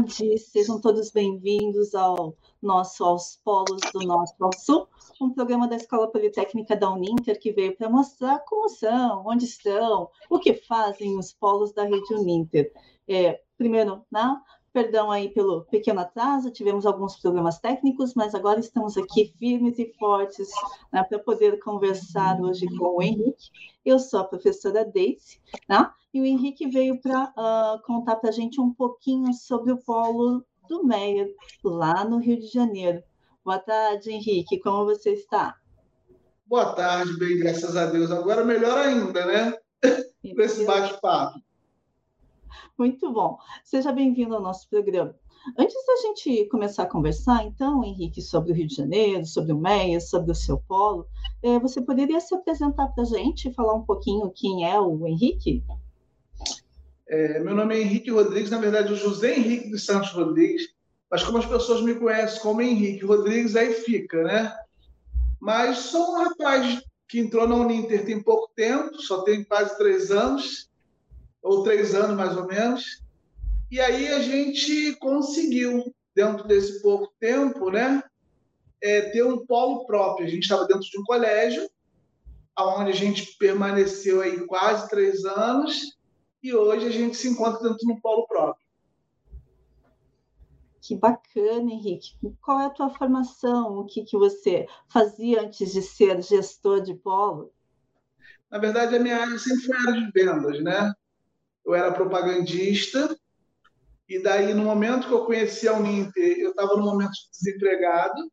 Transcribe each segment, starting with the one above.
Tarde, sejam todos bem-vindos ao nosso Aos Polos do Norte ao Sul, um programa da Escola Politécnica da Uninter que veio para mostrar como são, onde estão, o que fazem os polos da rede Uninter. É, primeiro, né, Perdão aí pelo pequeno atraso, tivemos alguns problemas técnicos, mas agora estamos aqui firmes e fortes né, para poder conversar hoje com o Henrique. Eu sou a professora Deise, né, e o Henrique veio para uh, contar para a gente um pouquinho sobre o polo do Meyer, lá no Rio de Janeiro. Boa tarde, Henrique, como você está? Boa tarde, bem, graças a Deus. Agora melhor ainda, né? Para esse bate-papo. Muito bom. Seja bem-vindo ao nosso programa. Antes da gente começar a conversar, então, Henrique, sobre o Rio de Janeiro, sobre o MEIA, sobre o seu polo, é, você poderia se apresentar para a gente, falar um pouquinho quem é o Henrique? É, meu nome é Henrique Rodrigues, na verdade, o José Henrique dos Santos Rodrigues, mas como as pessoas me conhecem como Henrique Rodrigues, aí fica, né? Mas sou um rapaz que entrou na Uninter tem pouco tempo, só tem quase três anos, ou três anos mais ou menos. E aí a gente conseguiu, dentro desse pouco tempo, né, é, ter um polo próprio. A gente estava dentro de um colégio, onde a gente permaneceu aí quase três anos, e hoje a gente se encontra dentro de um polo próprio. Que bacana, Henrique. Qual é a tua formação? O que, que você fazia antes de ser gestor de polo? Na verdade, a minha área sempre foi a área de vendas, né? Eu era propagandista, e daí, no momento que eu conheci a Uninter, eu estava no momento de desempregado.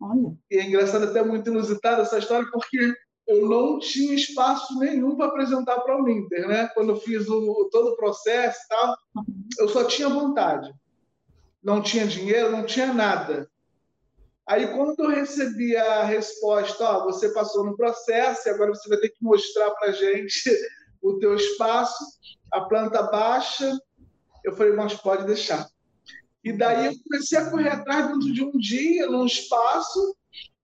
Olha. E é engraçado, até muito inusitada essa história, porque eu não tinha espaço nenhum para apresentar para a Uninter, né? Quando eu fiz o, todo o processo e tal, eu só tinha vontade. Não tinha dinheiro, não tinha nada. Aí, quando eu recebi a resposta, ó, você passou no processo e agora você vai ter que mostrar para a gente o teu espaço, a planta baixa. Eu falei, mas pode deixar. E daí eu comecei a correr atrás dentro de um dia, num espaço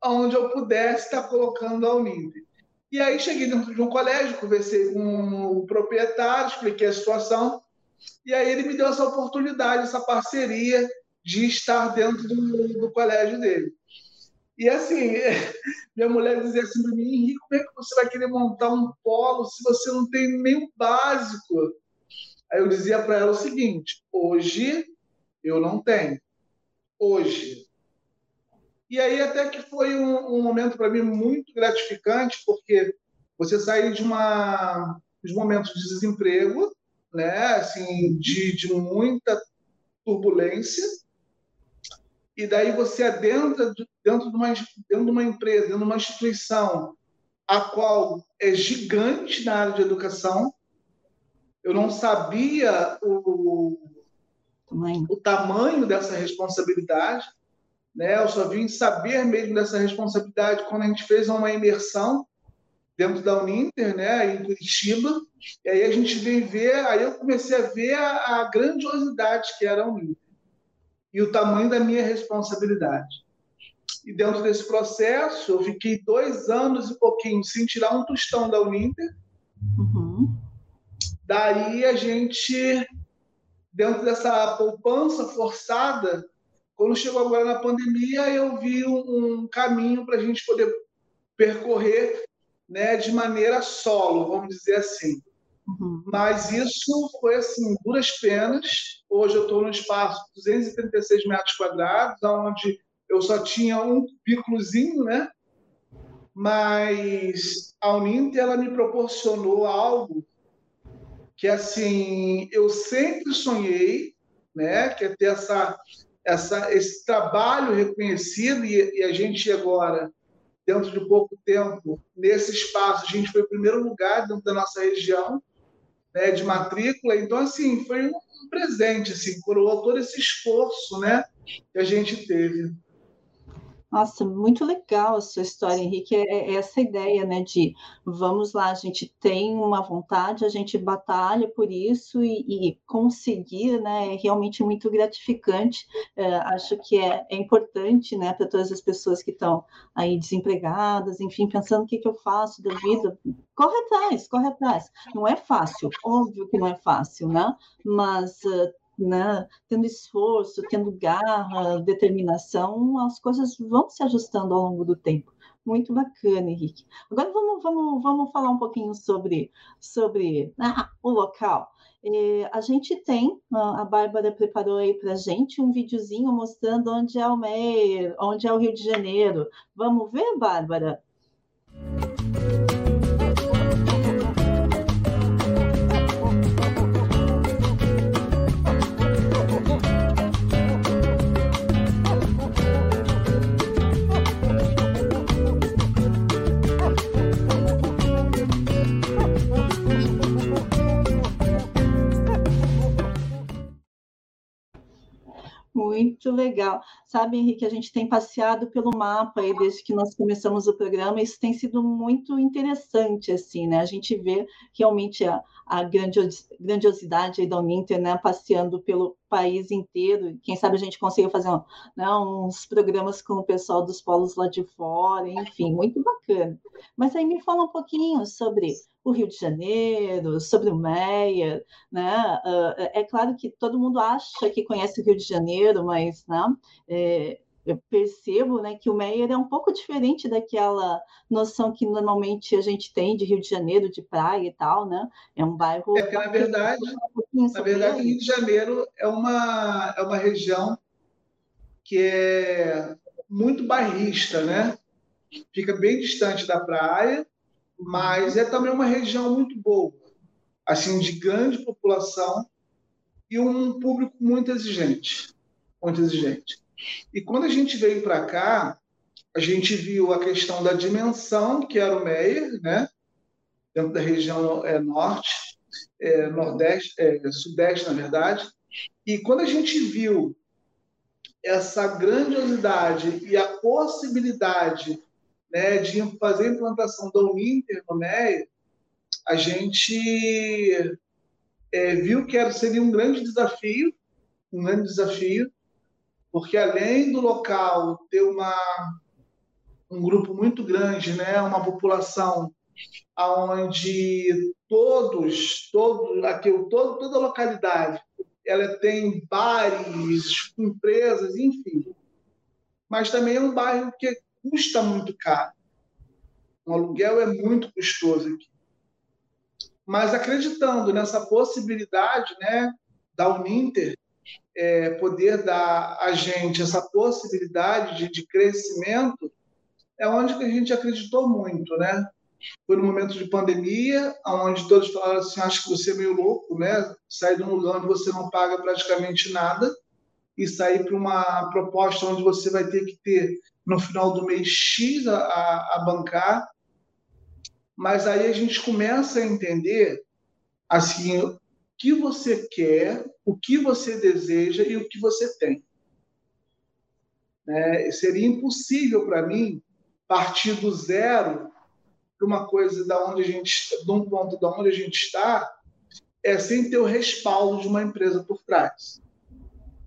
onde eu pudesse estar colocando a Uninter. E aí cheguei dentro de um colégio, conversei com o proprietário, expliquei a situação, e aí ele me deu essa oportunidade, essa parceria de estar dentro do, do colégio dele. E assim, minha mulher dizia assim para mim, Henrique, como é que você vai querer montar um polo se você não tem nem o básico? Aí eu dizia para ela o seguinte: hoje eu não tenho. Hoje. E aí até que foi um, um momento para mim muito gratificante, porque você sair de uma de momentos de desemprego, né, assim, de, de muita turbulência, e daí você adentra dentro de uma, dentro de uma empresa, dentro de uma instituição, a qual é gigante na área de educação. Eu não sabia o, tamanho. o tamanho dessa responsabilidade, né? Eu só vim saber mesmo dessa responsabilidade quando a gente fez uma imersão dentro da Uninter, né, em Curitiba. E aí a gente vem ver, aí eu comecei a ver a, a grandiosidade que era a Uninter e o tamanho da minha responsabilidade. E dentro desse processo, eu fiquei dois anos e pouquinho sem tirar um tostão da Uninter. Uhum. Daí a gente, dentro dessa poupança forçada, quando chegou agora na pandemia, eu vi um, um caminho para a gente poder percorrer né, de maneira solo, vamos dizer assim. Uhum. Mas isso foi assim, duras penas. Hoje eu estou no espaço de 236 metros quadrados, onde eu só tinha um cubículozinho, né? Mas a Uninter ela me proporcionou algo que assim eu sempre sonhei, né? Que é ter essa, essa esse trabalho reconhecido e, e a gente agora dentro de pouco tempo nesse espaço a gente foi o primeiro lugar dentro da nossa região né, de matrícula. Então, assim, foi um presente, assim, coroou todo esse esforço né, que a gente teve. Nossa, muito legal a sua história, Henrique. É, é, essa ideia, né, de vamos lá, a gente tem uma vontade, a gente batalha por isso e, e conseguir, né, é realmente muito gratificante. É, acho que é, é importante, né, para todas as pessoas que estão aí desempregadas, enfim, pensando o que, que eu faço da vida. Corre atrás, corre atrás. Não é fácil, óbvio que não é fácil, né? Mas uh, né, tendo esforço, tendo garra, determinação, as coisas vão se ajustando ao longo do tempo. Muito bacana, Henrique. Agora vamos, vamos, vamos falar um pouquinho sobre, sobre ah, o local. É, a gente tem, a Bárbara preparou aí para gente um videozinho mostrando onde é o Meier, onde é o Rio de Janeiro. Vamos ver, Bárbara? Muito legal. Sabe, Henrique, a gente tem passeado pelo mapa aí desde que nós começamos o programa, isso tem sido muito interessante, assim, né? A gente vê realmente a, a grandiosidade aí da Uninter, né? Passeando pelo país inteiro. Quem sabe a gente consiga fazer né, uns programas com o pessoal dos polos lá de fora, enfim, muito bacana. Mas aí me fala um pouquinho sobre o Rio de Janeiro, sobre o Meia, né? é claro que todo mundo acha que conhece o Rio de Janeiro, mas né, é, eu percebo né, que o Meyer é um pouco diferente daquela noção que normalmente a gente tem de Rio de Janeiro, de praia e tal, né? É um bairro. É que, na verdade, um na verdade, Rio de Janeiro é uma, é uma região que é muito bairrista, né? Fica bem distante da praia, mas é também uma região muito boa, assim, de grande população e um público muito exigente, muito exigente. E quando a gente veio para cá, a gente viu a questão da dimensão que era o Meier, né? dentro da região é, norte, é, nordeste, é, sudeste, na verdade. E quando a gente viu essa grandiosidade e a possibilidade né, de fazer a implantação da Uninter no MEI, a gente é, viu que era, seria um grande desafio, um grande desafio, porque além do local ter uma, um grupo muito grande, né, uma população onde todos, todos aqui, todo, toda a localidade, ela tem bares, empresas, enfim. Mas também é um bairro que custa muito caro. O aluguel é muito custoso aqui. Mas acreditando nessa possibilidade né, da Uninter é, poder dar a gente essa possibilidade de, de crescimento, é onde que a gente acreditou muito, né? Foi no momento de pandemia, onde todos falaram assim, acho que você é meio louco, né? Sair de um lugar onde você não paga praticamente nada e sair para uma proposta onde você vai ter que ter no final do mês X a, a, bancar, mas aí a gente começa a entender assim que você quer, o que você deseja e o que você tem. É, seria impossível para mim partir do zero para uma coisa da onde a gente, de um ponto da onde a gente está, é sem ter o respaldo de uma empresa por trás.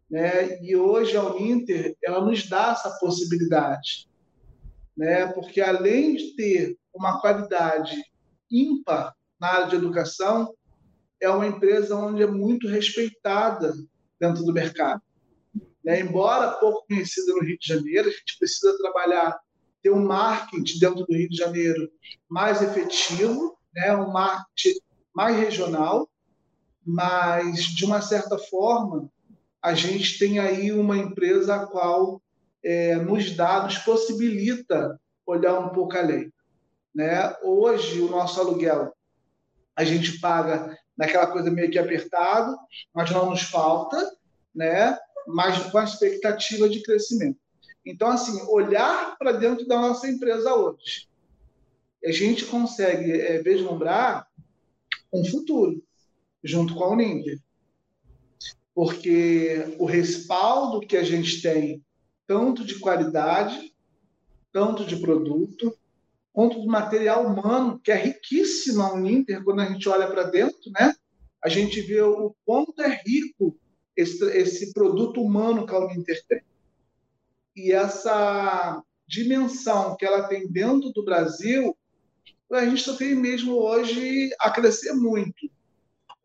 Né? E hoje a Uninter ela nos dá essa possibilidade, né? porque além de ter uma qualidade ímpar na área de educação, é uma empresa onde é muito respeitada dentro do mercado. Né? Embora pouco conhecida no Rio de Janeiro, a gente precisa trabalhar, ter um marketing dentro do Rio de Janeiro mais efetivo, né? um marketing mais regional, mas, de uma certa forma, a gente tem aí uma empresa a qual é, nos dá, nos possibilita olhar um pouco além. Né? Hoje, o nosso aluguel, a gente paga naquela coisa meio que apertado, mas não nos falta, né? mas com a expectativa de crescimento. Então, assim, olhar para dentro da nossa empresa hoje, a gente consegue é, vislumbrar um futuro junto com a Uninter porque o respaldo que a gente tem, tanto de qualidade, tanto de produto, quanto do material humano, que é riquíssimo a Uninter, quando a gente olha para dentro, né? a gente vê o quanto é rico esse, esse produto humano que a Uninter tem. E essa dimensão que ela tem dentro do Brasil, a gente só tem mesmo hoje a crescer muito.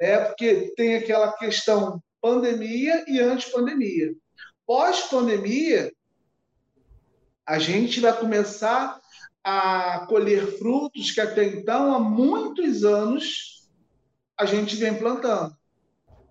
É, porque tem aquela questão pandemia e antes pandemia. Pós-pandemia, a gente vai começar a colher frutos que até então, há muitos anos, a gente vem plantando.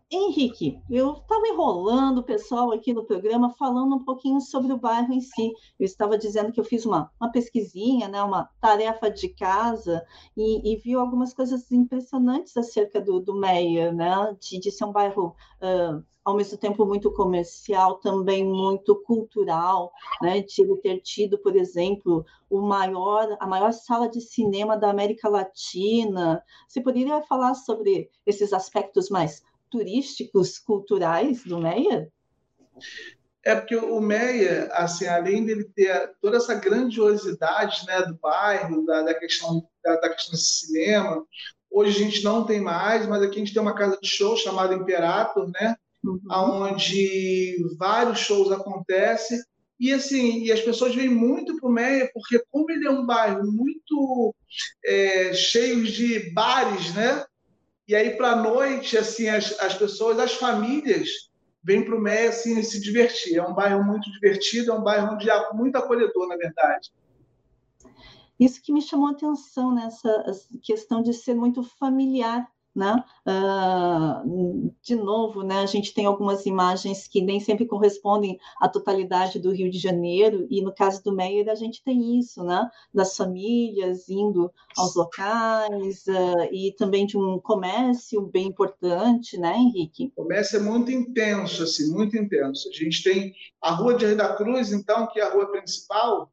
Henrique, eu estava enrolando o pessoal aqui no programa falando um pouquinho sobre o bairro em si. Eu estava dizendo que eu fiz uma, uma pesquisinha, né, uma tarefa de casa, e, e vi algumas coisas impressionantes acerca do, do Meia, né, de, de ser um bairro uh, ao mesmo tempo muito comercial, também muito cultural, né, de ele ter tido, por exemplo, o maior, a maior sala de cinema da América Latina. Você poderia falar sobre esses aspectos mais turísticos, culturais do Meia? É porque o Meia, assim, além dele ter toda essa grandiosidade né, do bairro, da, da questão, da, da, questão desse cinema, hoje a gente não tem mais, mas aqui a gente tem uma casa de show chamada Imperator, né, uhum. onde vários shows acontecem. E assim, e as pessoas vêm muito para o Meia, porque como ele é um bairro muito é, cheio de bares, né? E aí, para a noite, assim, as, as pessoas, as famílias, vêm para o Meia assim, se divertir. É um bairro muito divertido, é um bairro onde há muito acolhedor, na verdade. Isso que me chamou a atenção nessa questão de ser muito familiar né? Uh, de novo, né, a gente tem algumas imagens que nem sempre correspondem à totalidade do Rio de Janeiro, e no caso do Meyer a gente tem isso, né, das famílias indo aos locais, uh, e também de um comércio bem importante, né, Henrique? O comércio é muito intenso, assim, muito intenso. A gente tem a Rua de Rio da Cruz, então, que é a rua principal,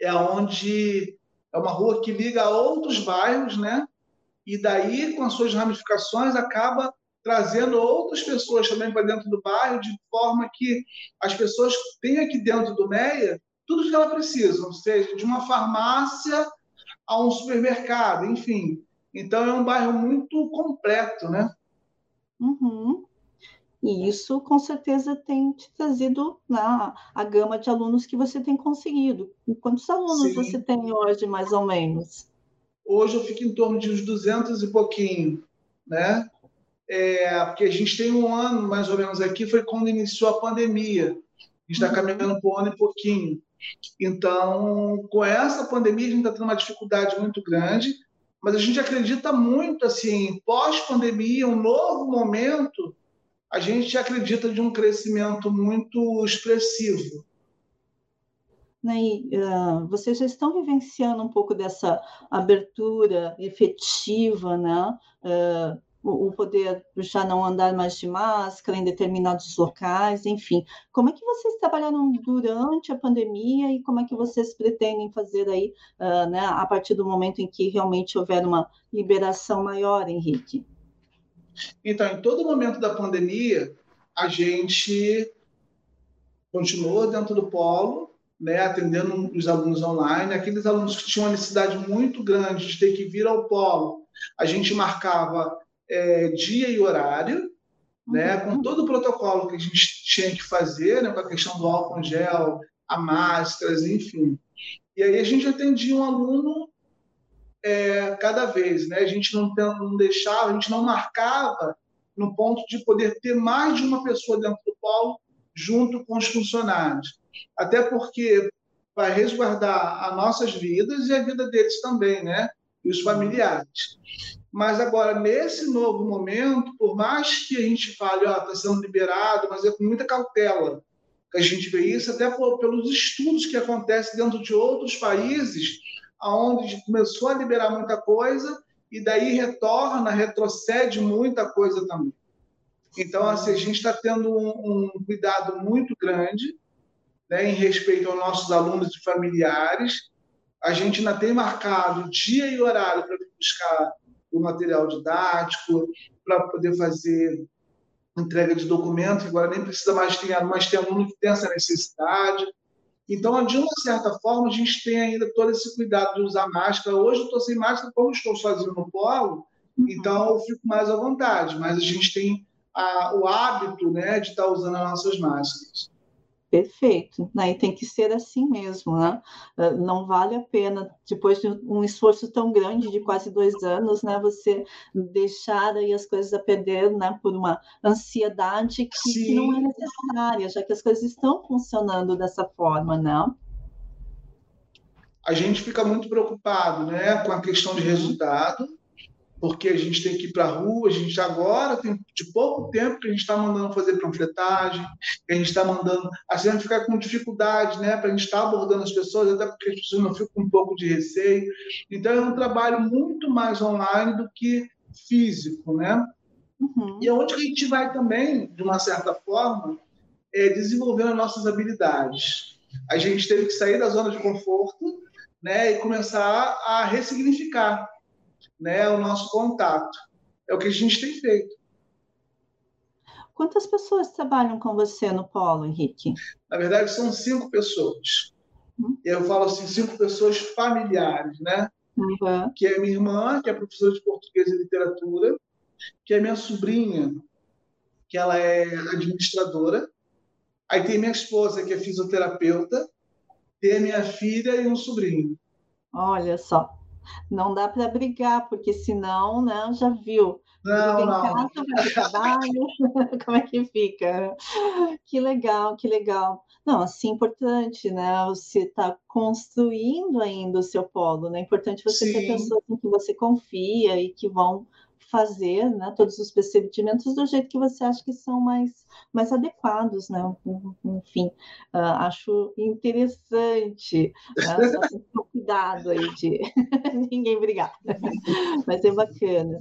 é onde é uma rua que liga a outros bairros, né? E daí, com as suas ramificações, acaba trazendo outras pessoas também para dentro do bairro, de forma que as pessoas têm aqui dentro do MEIA tudo o que elas precisam, seja de uma farmácia a um supermercado, enfim. Então, é um bairro muito completo, né? Uhum. E isso, com certeza, tem te trazido né, a gama de alunos que você tem conseguido. Quantos alunos Sim. você tem hoje, mais ou menos? Hoje eu fico em torno de uns 200 e pouquinho, né? É, porque a gente tem um ano, mais ou menos, aqui, foi quando iniciou a pandemia. A gente está uhum. caminhando por um ano e pouquinho. Então, com essa pandemia, a gente está tendo uma dificuldade muito grande, mas a gente acredita muito, assim, pós-pandemia, um novo momento, a gente acredita de um crescimento muito expressivo né, e, uh, vocês já estão vivenciando um pouco dessa abertura efetiva, né? Uh, o, poder já não andar mais de máscara em determinados locais, enfim. Como é que vocês trabalharam durante a pandemia e como é que vocês pretendem fazer aí, uh, né, a partir do momento em que realmente houver uma liberação maior, Henrique? Então, em todo momento da pandemia, a gente continuou dentro do polo, né, atendendo os alunos online, aqueles alunos que tinham uma necessidade muito grande de ter que vir ao polo, a gente marcava é, dia e horário, né, uhum. com todo o protocolo que a gente tinha que fazer, né, com a questão do álcool gel, a máscaras, enfim. E aí a gente atendia um aluno é, cada vez, né? A gente não, não deixava, a gente não marcava no ponto de poder ter mais de uma pessoa dentro do polo junto com os funcionários até porque vai resguardar as nossas vidas e a vida deles também, né? E os familiares. Mas agora, nesse novo momento, por mais que a gente fale, ó, está sendo liberado, mas é com muita cautela que a gente vê isso, até pelos estudos que acontecem dentro de outros países, onde começou a liberar muita coisa e daí retorna, retrocede muita coisa também. Então, assim, a gente está tendo um, um cuidado muito grande né, em respeito aos nossos alunos e familiares. A gente ainda tem marcado dia e horário para buscar o material didático, para poder fazer entrega de documentos, agora nem precisa mais ter, mas tem aluno que tem essa necessidade. Então, de uma certa forma, a gente tem ainda todo esse cuidado de usar máscara. Hoje eu estou sem máscara, como estou sozinho no polo, uhum. então eu fico mais à vontade, mas a gente tem a, o hábito né, de estar tá usando as nossas máscaras. Perfeito, né? E tem que ser assim mesmo, né? Ah, não vale a pena, depois de um esforço tão grande de quase dois anos, né? Você deixar aí as coisas a perder, né? Por uma ansiedade que, que não é necessária, já que as coisas estão funcionando dessa forma, né? A gente fica muito preocupado, né? Com a questão de resultado, porque a gente tem que ir para a rua, a gente agora tem de pouco tempo que a gente está mandando fazer panfletagem, que a gente está mandando, a gente fica com dificuldade, né, para a gente estar tá abordando as pessoas, até porque as pessoas não ficam com um pouco de receio. Então é um trabalho muito mais online do que físico, né? Uhum. E é onde a gente vai também, de uma certa forma, é, desenvolvendo nossas habilidades. A gente teve que sair da zona de conforto, né, e começar a ressignificar né, o nosso contato. É o que a gente tem feito. Quantas pessoas trabalham com você no Polo, Henrique? Na verdade, são cinco pessoas. Uhum. Eu falo assim, cinco pessoas familiares, né? Uhum. Que é minha irmã, que é professora de português e literatura, que é minha sobrinha, que ela é administradora. Aí tem minha esposa, que é fisioterapeuta, tem a minha filha e um sobrinho. Olha só. Não dá para brigar, porque senão, né, já viu. Não, não. Casa, como é que fica? Que legal, que legal. Não, assim, importante, né? Você está construindo ainda o seu polo, né? É importante você Sim. ter pessoas em que você confia e que vão fazer né, todos os procedimentos do jeito que você acha que são mais, mais adequados, né? Enfim, uh, acho interessante. Né? Só tem cuidado aí de ninguém brigar. Mas é bacana.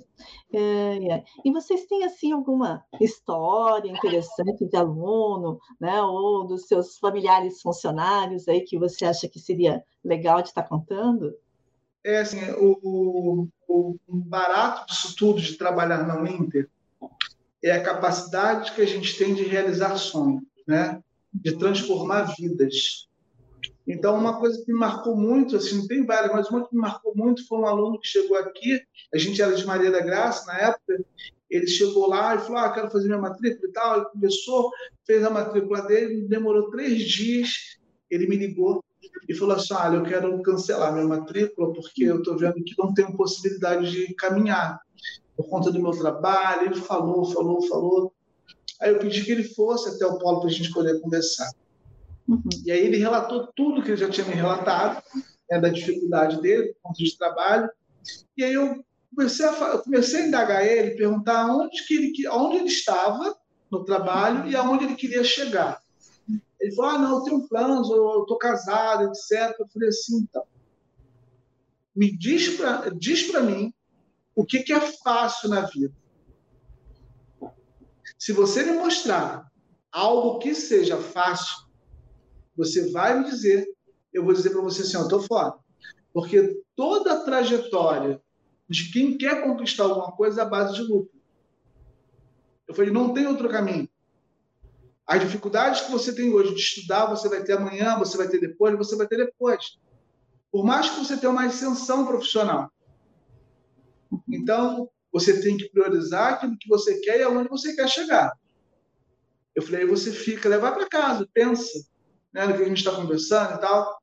É, é. E vocês têm, assim, alguma história interessante de aluno, né? Ou dos seus familiares funcionários aí que você acha que seria legal de estar contando? é assim, o, o, o barato disso tudo de trabalhar na Uninter é a capacidade que a gente tem de realizar sonhos, né? de transformar vidas. Então, uma coisa que me marcou muito, assim, tem várias, mas uma que me marcou muito foi um aluno que chegou aqui, a gente era de Maria da Graça na época, ele chegou lá e falou, ah, quero fazer minha matrícula e tal, ele começou, fez a matrícula dele, demorou três dias, ele me ligou, e falou assim: olha, eu quero cancelar minha matrícula porque eu estou vendo que não tenho possibilidade de caminhar por conta do meu trabalho. Ele falou, falou, falou. Aí eu pedi que ele fosse até o polo para a gente poder conversar. Uhum. E aí ele relatou tudo que ele já tinha me relatado, né, da dificuldade dele, por conta de trabalho. E aí eu comecei a, eu comecei a indagar ele, perguntar onde, que ele, onde ele estava no trabalho e aonde ele queria chegar. Ele falou: ah, não, eu tenho planos, eu estou casado, etc. Eu falei assim: então, me diz para diz mim o que, que é fácil na vida. Se você me mostrar algo que seja fácil, você vai me dizer, eu vou dizer para você assim: eu estou fora. Porque toda a trajetória de quem quer conquistar alguma coisa é a base de luta. Eu falei: não tem outro caminho. As dificuldades que você tem hoje de estudar, você vai ter amanhã, você vai ter depois, você vai ter depois. Por mais que você tenha uma ascensão profissional. Então, você tem que priorizar aquilo que você quer e aonde você quer chegar. Eu falei, aí você fica, leva para casa, pensa né, no que a gente está conversando e tal.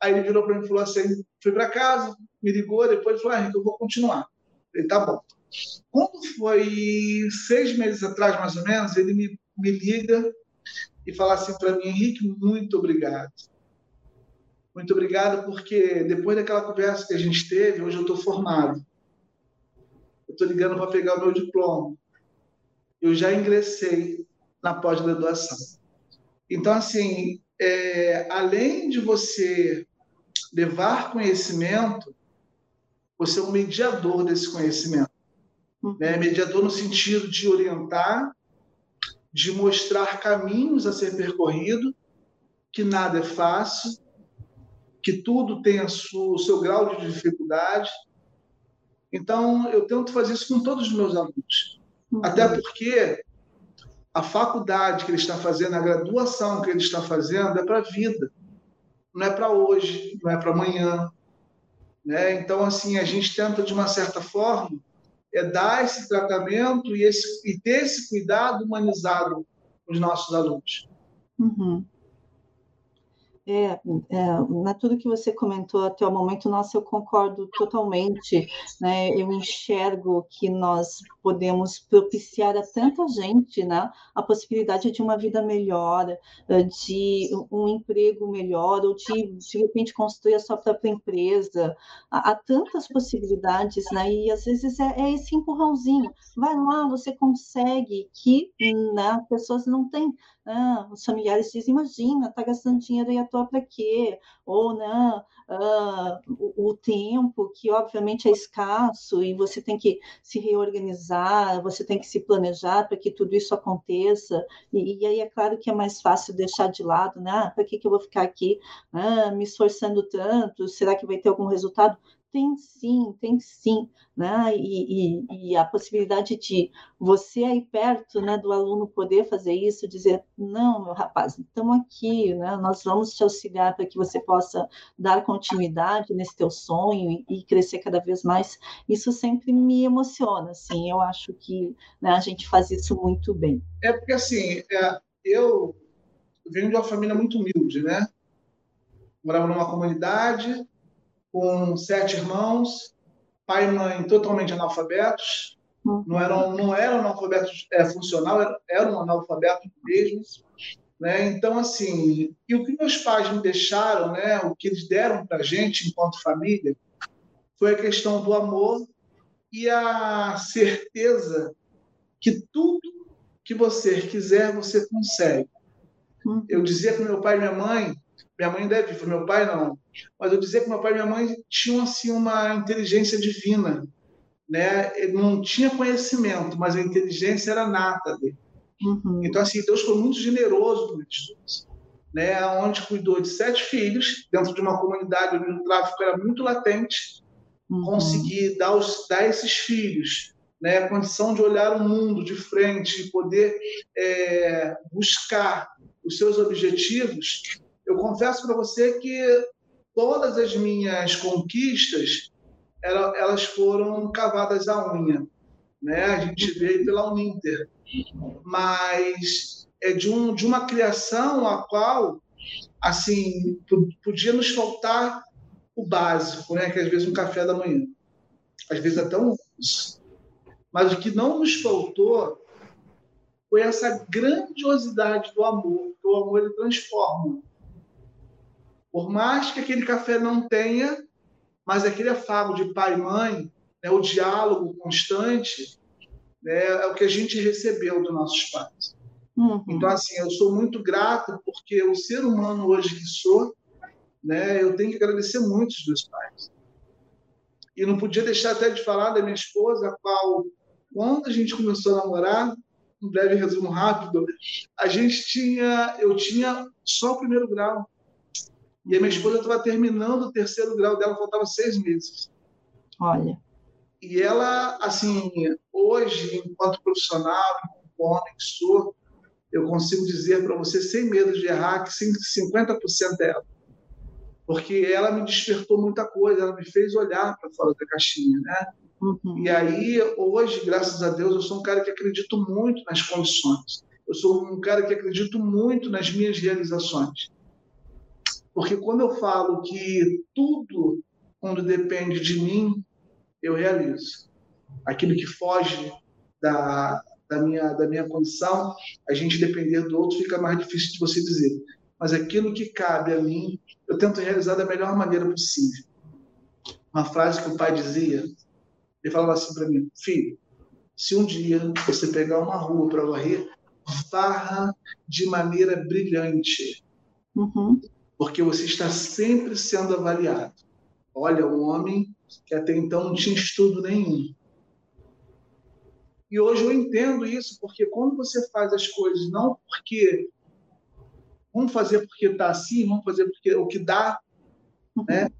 Aí ele virou para mim e falou assim: fui para casa, me ligou, depois falou: ah, eu vou continuar. Falei, tá bom. Quando foi seis meses atrás, mais ou menos, ele me me liga e fala assim para mim, Henrique, muito obrigado. Muito obrigado porque depois daquela conversa que a gente teve, hoje eu estou formado. Eu estou ligando para pegar o meu diploma. Eu já ingressei na pós-graduação. Então, assim, é, além de você levar conhecimento, você é um mediador desse conhecimento. Uhum. Né? Mediador no sentido de orientar de mostrar caminhos a ser percorrido, que nada é fácil, que tudo tem o seu grau de dificuldade. Então, eu tento fazer isso com todos os meus alunos. Uhum. Até porque a faculdade que ele está fazendo, a graduação que ele está fazendo é para a vida. Não é para hoje, não é para amanhã. Né? Então, assim, a gente tenta, de uma certa forma, é dar esse tratamento e, esse, e ter esse cuidado humanizado com os nossos alunos. Uhum. É, é, na tudo que você comentou até o momento, nossa, eu concordo totalmente, né? Eu enxergo que nós podemos propiciar a tanta gente, né? A possibilidade de uma vida melhor, eh, de um emprego melhor, ou de, de repente, construir a sua própria empresa. Há, tantas possibilidades, né? E às vezes é, é, esse empurrãozinho. Vai lá, você consegue, que né, pessoas não têm. Ah, os familiares dizem, imagina, tá gastando dinheiro aí à toa para quê? Ou, não, ah, o, o, tempo, que obviamente é escasso, e você tem que se reorganizar, você tem que se planejar para que tudo isso aconteça, e, e, aí é claro que é mais fácil deixar de lado, né? Ah, para que, que eu vou ficar aqui ah, me esforçando tanto? Será que vai ter algum resultado? Tem sim, tem sim, né? E, e, e, a possibilidade de você aí perto, né, do aluno poder fazer isso, dizer não, meu rapaz, estamos aqui, né? Nós vamos te auxiliar para que você possa dar continuidade nesse teu sonho e, e crescer cada vez mais. Isso sempre me emociona, assim. Eu acho que né, a gente faz isso muito bem. É porque assim, é, eu venho de uma família muito humilde, né? Morava numa comunidade com sete irmãos, pai e mãe totalmente analfabetos, uhum. não eram, não eram analfabetos é, funcional, eram, eram analfabetos mesmo. Né? Então, assim, e o que meus pais me deixaram, né, o que eles deram para a gente enquanto família, foi a questão do amor e a certeza que tudo que você quiser, você consegue. Uhum. Eu dizia para meu pai e minha mãe minha mãe ainda é viva, meu pai não. Mas eu dizia que meu pai e minha mãe tinham assim uma inteligência divina, né? Ele não tinha conhecimento, mas a inteligência era nata dele. Uhum. Então assim, Deus foi muito generoso com eles né? Onde cuidou de sete filhos dentro de uma comunidade onde o tráfico era muito latente, uhum. conseguir dar, os, dar esses filhos né, a condição de olhar o mundo de frente e poder é, buscar os seus objetivos, eu confesso para você que todas as minhas conquistas elas foram cavadas à unha. Né? A gente veio pela Uninter. Mas é de, um, de uma criação a qual assim podia nos faltar o básico, né? que às vezes um café da manhã, às vezes até um Mas o que não nos faltou foi essa grandiosidade do amor, que o amor ele transforma. Por mais que aquele café não tenha, mas aquele afago de pai e mãe, né, o diálogo constante, né, é o que a gente recebeu dos nossos pais. Uhum. Então, assim, eu sou muito grato porque o ser humano hoje que sou, né, eu tenho que agradecer muito os meus pais. E não podia deixar até de falar da minha esposa, a qual, quando a gente começou a namorar, um breve resumo rápido, a gente tinha, eu tinha só o primeiro grau. E a minha esposa estava terminando o terceiro grau dela, faltava seis meses. Olha. E ela, assim, hoje, enquanto profissional, como homem que sou, eu consigo dizer para você, sem medo de errar, que 50% dela. Porque ela me despertou muita coisa, ela me fez olhar para fora da caixinha, né? Uhum. E aí, hoje, graças a Deus, eu sou um cara que acredito muito nas condições. Eu sou um cara que acredito muito nas minhas realizações. Porque quando eu falo que tudo, quando depende de mim, eu realizo. Aquilo que foge da, da, minha, da minha condição, a gente depender do outro fica mais difícil de você dizer. Mas aquilo que cabe a mim, eu tento realizar da melhor maneira possível. Uma frase que o pai dizia, ele falava assim para mim: Filho, se um dia você pegar uma rua para varrer, varra de maneira brilhante. Uhum porque você está sempre sendo avaliado. Olha, um homem que até então não tinha estudo nenhum. E hoje eu entendo isso, porque quando você faz as coisas não porque vamos fazer porque está assim, vamos fazer porque o que dá, né?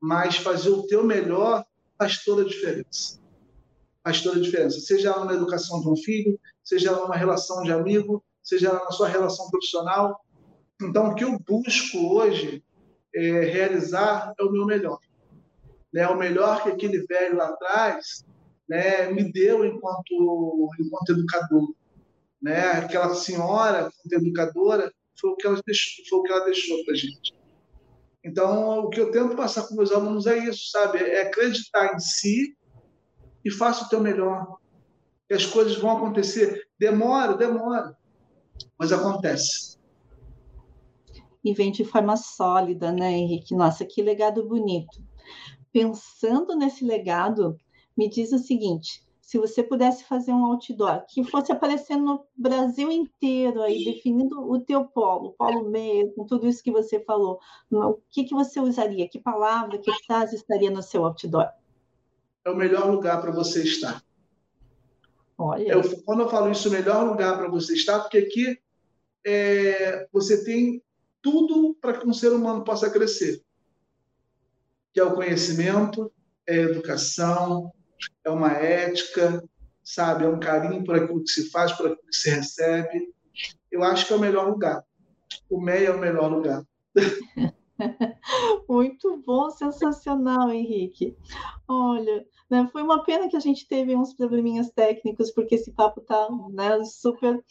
Mas fazer o teu melhor faz toda a diferença. Faz toda a diferença. Seja lá na educação de um filho, seja lá numa relação de amigo, seja lá na sua relação profissional, então, o que eu busco hoje é, realizar é o meu melhor. Né? O melhor que aquele velho lá atrás né, me deu enquanto, enquanto educador. Né? Aquela senhora, enquanto educadora, foi o que ela deixou, deixou para gente. Então, o que eu tento passar com meus alunos é isso, sabe? É acreditar em si e faça o teu melhor. E as coisas vão acontecer. Demora, demora, mas acontece. E vem de forma sólida, né, Henrique? Nossa, que legado bonito. Pensando nesse legado, me diz o seguinte: se você pudesse fazer um outdoor que fosse aparecendo no Brasil inteiro, aí definindo o teu polo, o polo meio, com tudo isso que você falou, o que, que você usaria? Que palavra, que frase estaria no seu outdoor? É o melhor lugar para você estar. Olha. Eu, quando eu falo isso, o melhor lugar para você estar, porque aqui é, você tem tudo para que um ser humano possa crescer, que é o conhecimento, é a educação, é uma ética, sabe? É um carinho por aquilo que se faz, por aquilo que se recebe. Eu acho que é o melhor lugar. O MEI é o melhor lugar. Muito bom, sensacional, Henrique. Olha, né, foi uma pena que a gente teve uns probleminhas técnicos, porque esse papo tá né, super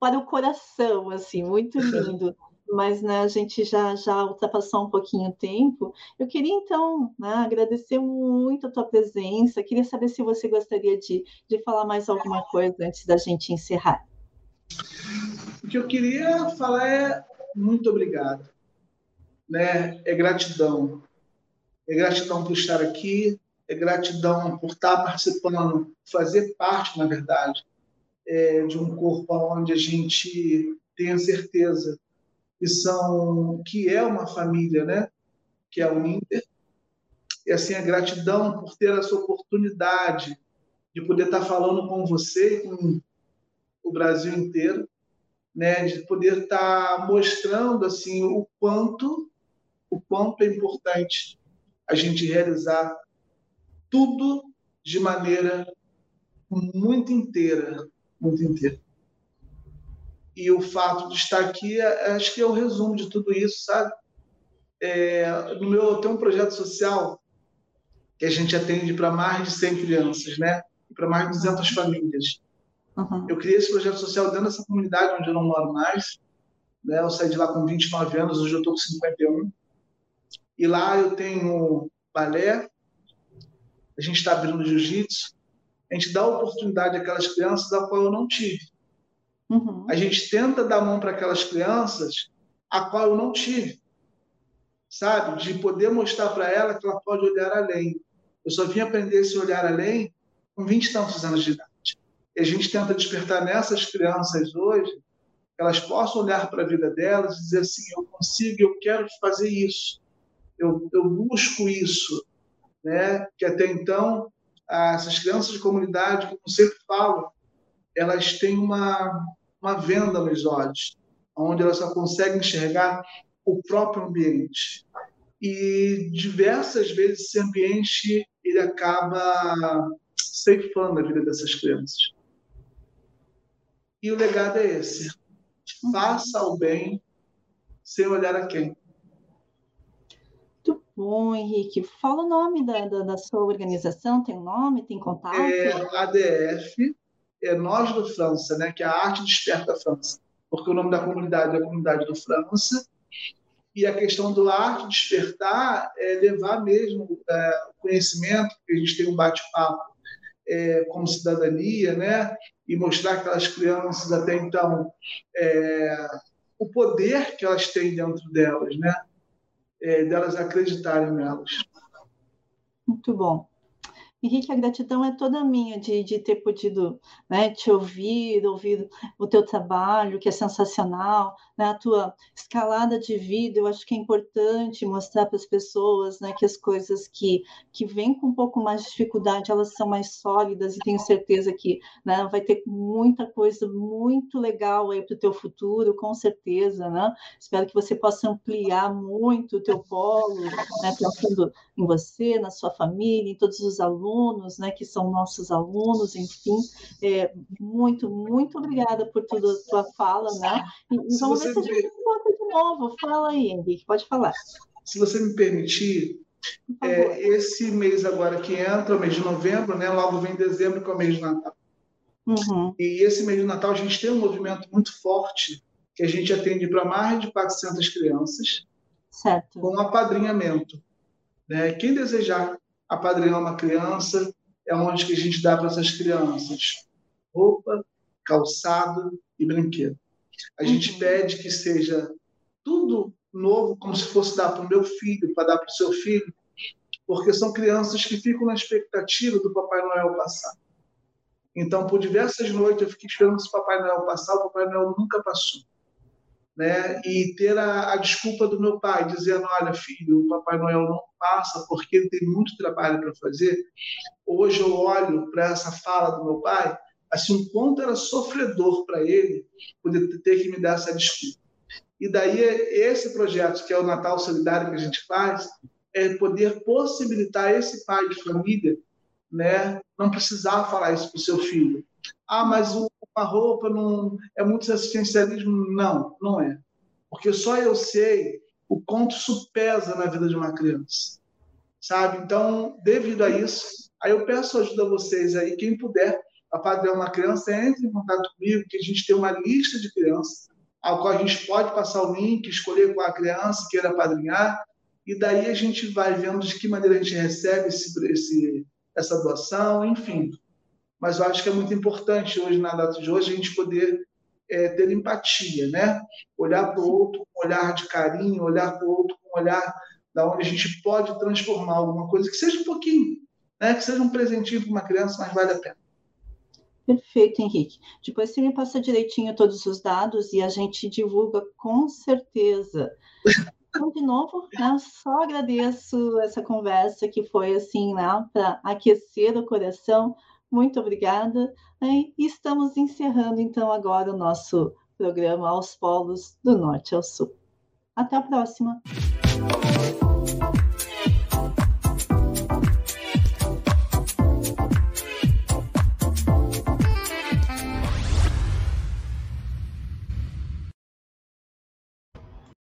para o coração, assim, muito lindo mas né, a gente já, já ultrapassou um pouquinho o tempo. Eu queria, então, né, agradecer muito a tua presença. Queria saber se você gostaria de, de falar mais alguma coisa antes da gente encerrar. O que eu queria falar é muito obrigado. Né? É gratidão. É gratidão por estar aqui, é gratidão por estar participando, fazer parte, na verdade, é, de um corpo onde a gente tenha certeza que são que é uma família, né? Que é o Inter. E assim a gratidão por ter essa oportunidade de poder estar falando com você com o Brasil inteiro, né? De poder estar mostrando assim o quanto o quanto é importante a gente realizar tudo de maneira muito inteira, muito inteira. E o fato de estar aqui, é, acho que é o resumo de tudo isso, sabe? É, no meu, tem um projeto social que a gente atende para mais de 100 crianças, né? Para mais de 200 famílias. Uhum. Eu criei esse projeto social dentro dessa comunidade onde eu não moro mais. Né? Eu saí de lá com 29 anos, hoje eu estou com 51. E lá eu tenho balé, a gente está abrindo jiu-jitsu, a gente dá oportunidade àquelas crianças a qual eu não tive. Uhum. A gente tenta dar mão para aquelas crianças a qual eu não tive, sabe? De poder mostrar para ela que ela pode olhar além. Eu só vim aprender esse olhar além com 20 e tantos anos de idade. E a gente tenta despertar nessas crianças hoje que elas possam olhar para a vida delas e dizer assim: eu consigo, eu quero fazer isso, eu, eu busco isso. Né? Que até então, essas crianças de comunidade, como sempre falo, elas têm uma, uma venda nos olhos, onde elas só conseguem enxergar o próprio ambiente. E diversas vezes esse ambiente ele acaba ceifando a vida dessas crianças. E o legado é esse: faça o bem sem olhar a quem. Muito bom, Henrique. Fala o nome da, da, da sua organização, tem nome, tem contato? É ADF, é Nós do França, né, que é a arte desperta a França, porque o nome da comunidade é a comunidade do França, e a questão do arte despertar é levar mesmo é, o conhecimento, porque a gente tem um bate-papo é, como cidadania, né, e mostrar aquelas crianças até então é, o poder que elas têm dentro delas, né, é, delas acreditarem nelas. Muito bom. Henrique, a gratidão é toda minha de, de ter podido né, te ouvir, ouvir o teu trabalho, que é sensacional, né, a tua escalada de vida. Eu acho que é importante mostrar para as pessoas né, que as coisas que, que vêm com um pouco mais de dificuldade, elas são mais sólidas e tenho certeza que né, vai ter muita coisa muito legal aí para o teu futuro, com certeza. Né? Espero que você possa ampliar muito o teu polo, né, pensando em você, na sua família, em todos os alunos alunos, né, que são nossos alunos, enfim, é, muito, muito obrigada por toda a tua fala, né? E, vamos ver se a gente encontra de novo. Fala aí, Henrique, pode falar. Se você me permitir, é, esse mês agora que entra, o mês de novembro, né, logo vem dezembro, que é o mês de Natal. Uhum. E esse mês de Natal a gente tem um movimento muito forte que a gente atende para mais de 400 crianças, certo. com apadrinhamento. Né? Quem desejar apadrinhar uma criança, é onde que a gente dá para essas crianças roupa, calçado e brinquedo. A gente uhum. pede que seja tudo novo, como se fosse dar para o meu filho, para dar para o seu filho, porque são crianças que ficam na expectativa do Papai Noel passar. Então, por diversas noites, eu fiquei esperando esse Papai Noel passar, o Papai Noel nunca passou. Né? E ter a, a, desculpa do meu pai, dizendo: Olha, filho, o Papai Noel não passa porque ele tem muito trabalho para fazer. Hoje eu olho para essa fala do meu pai, assim, um quanto era sofredor para ele poder ter que me dar essa desculpa. E daí, esse projeto, que é o Natal Solidário que a gente faz, é poder possibilitar esse pai de família né, não precisar falar isso para o seu filho. Ah, mas uma roupa não é muito assistencialismo. Não, não é. Porque só eu sei o quanto isso pesa na vida de uma criança. Sabe? Então, devido a isso, aí eu peço ajuda a vocês aí, quem puder apadrinhar uma criança, entre em contato comigo, que a gente tem uma lista de crianças, a qual a gente pode passar o link, escolher qual a criança queira apadrinhar, e daí a gente vai vendo de que maneira a gente recebe esse, esse, essa doação, enfim. Mas eu acho que é muito importante hoje, na data de hoje, a gente poder é, ter empatia, né? Olhar para o outro com um olhar de carinho, olhar para o outro com um olhar da onde a gente pode transformar alguma coisa, que seja um pouquinho, né? Que seja um presentinho para uma criança, mas vale a pena. Perfeito, Henrique. Depois você me passa direitinho todos os dados e a gente divulga com certeza. Então, de novo, né, só agradeço essa conversa que foi assim, né, para aquecer o coração. Muito obrigada. E estamos encerrando então agora o nosso programa aos polos do norte ao sul. Até a próxima.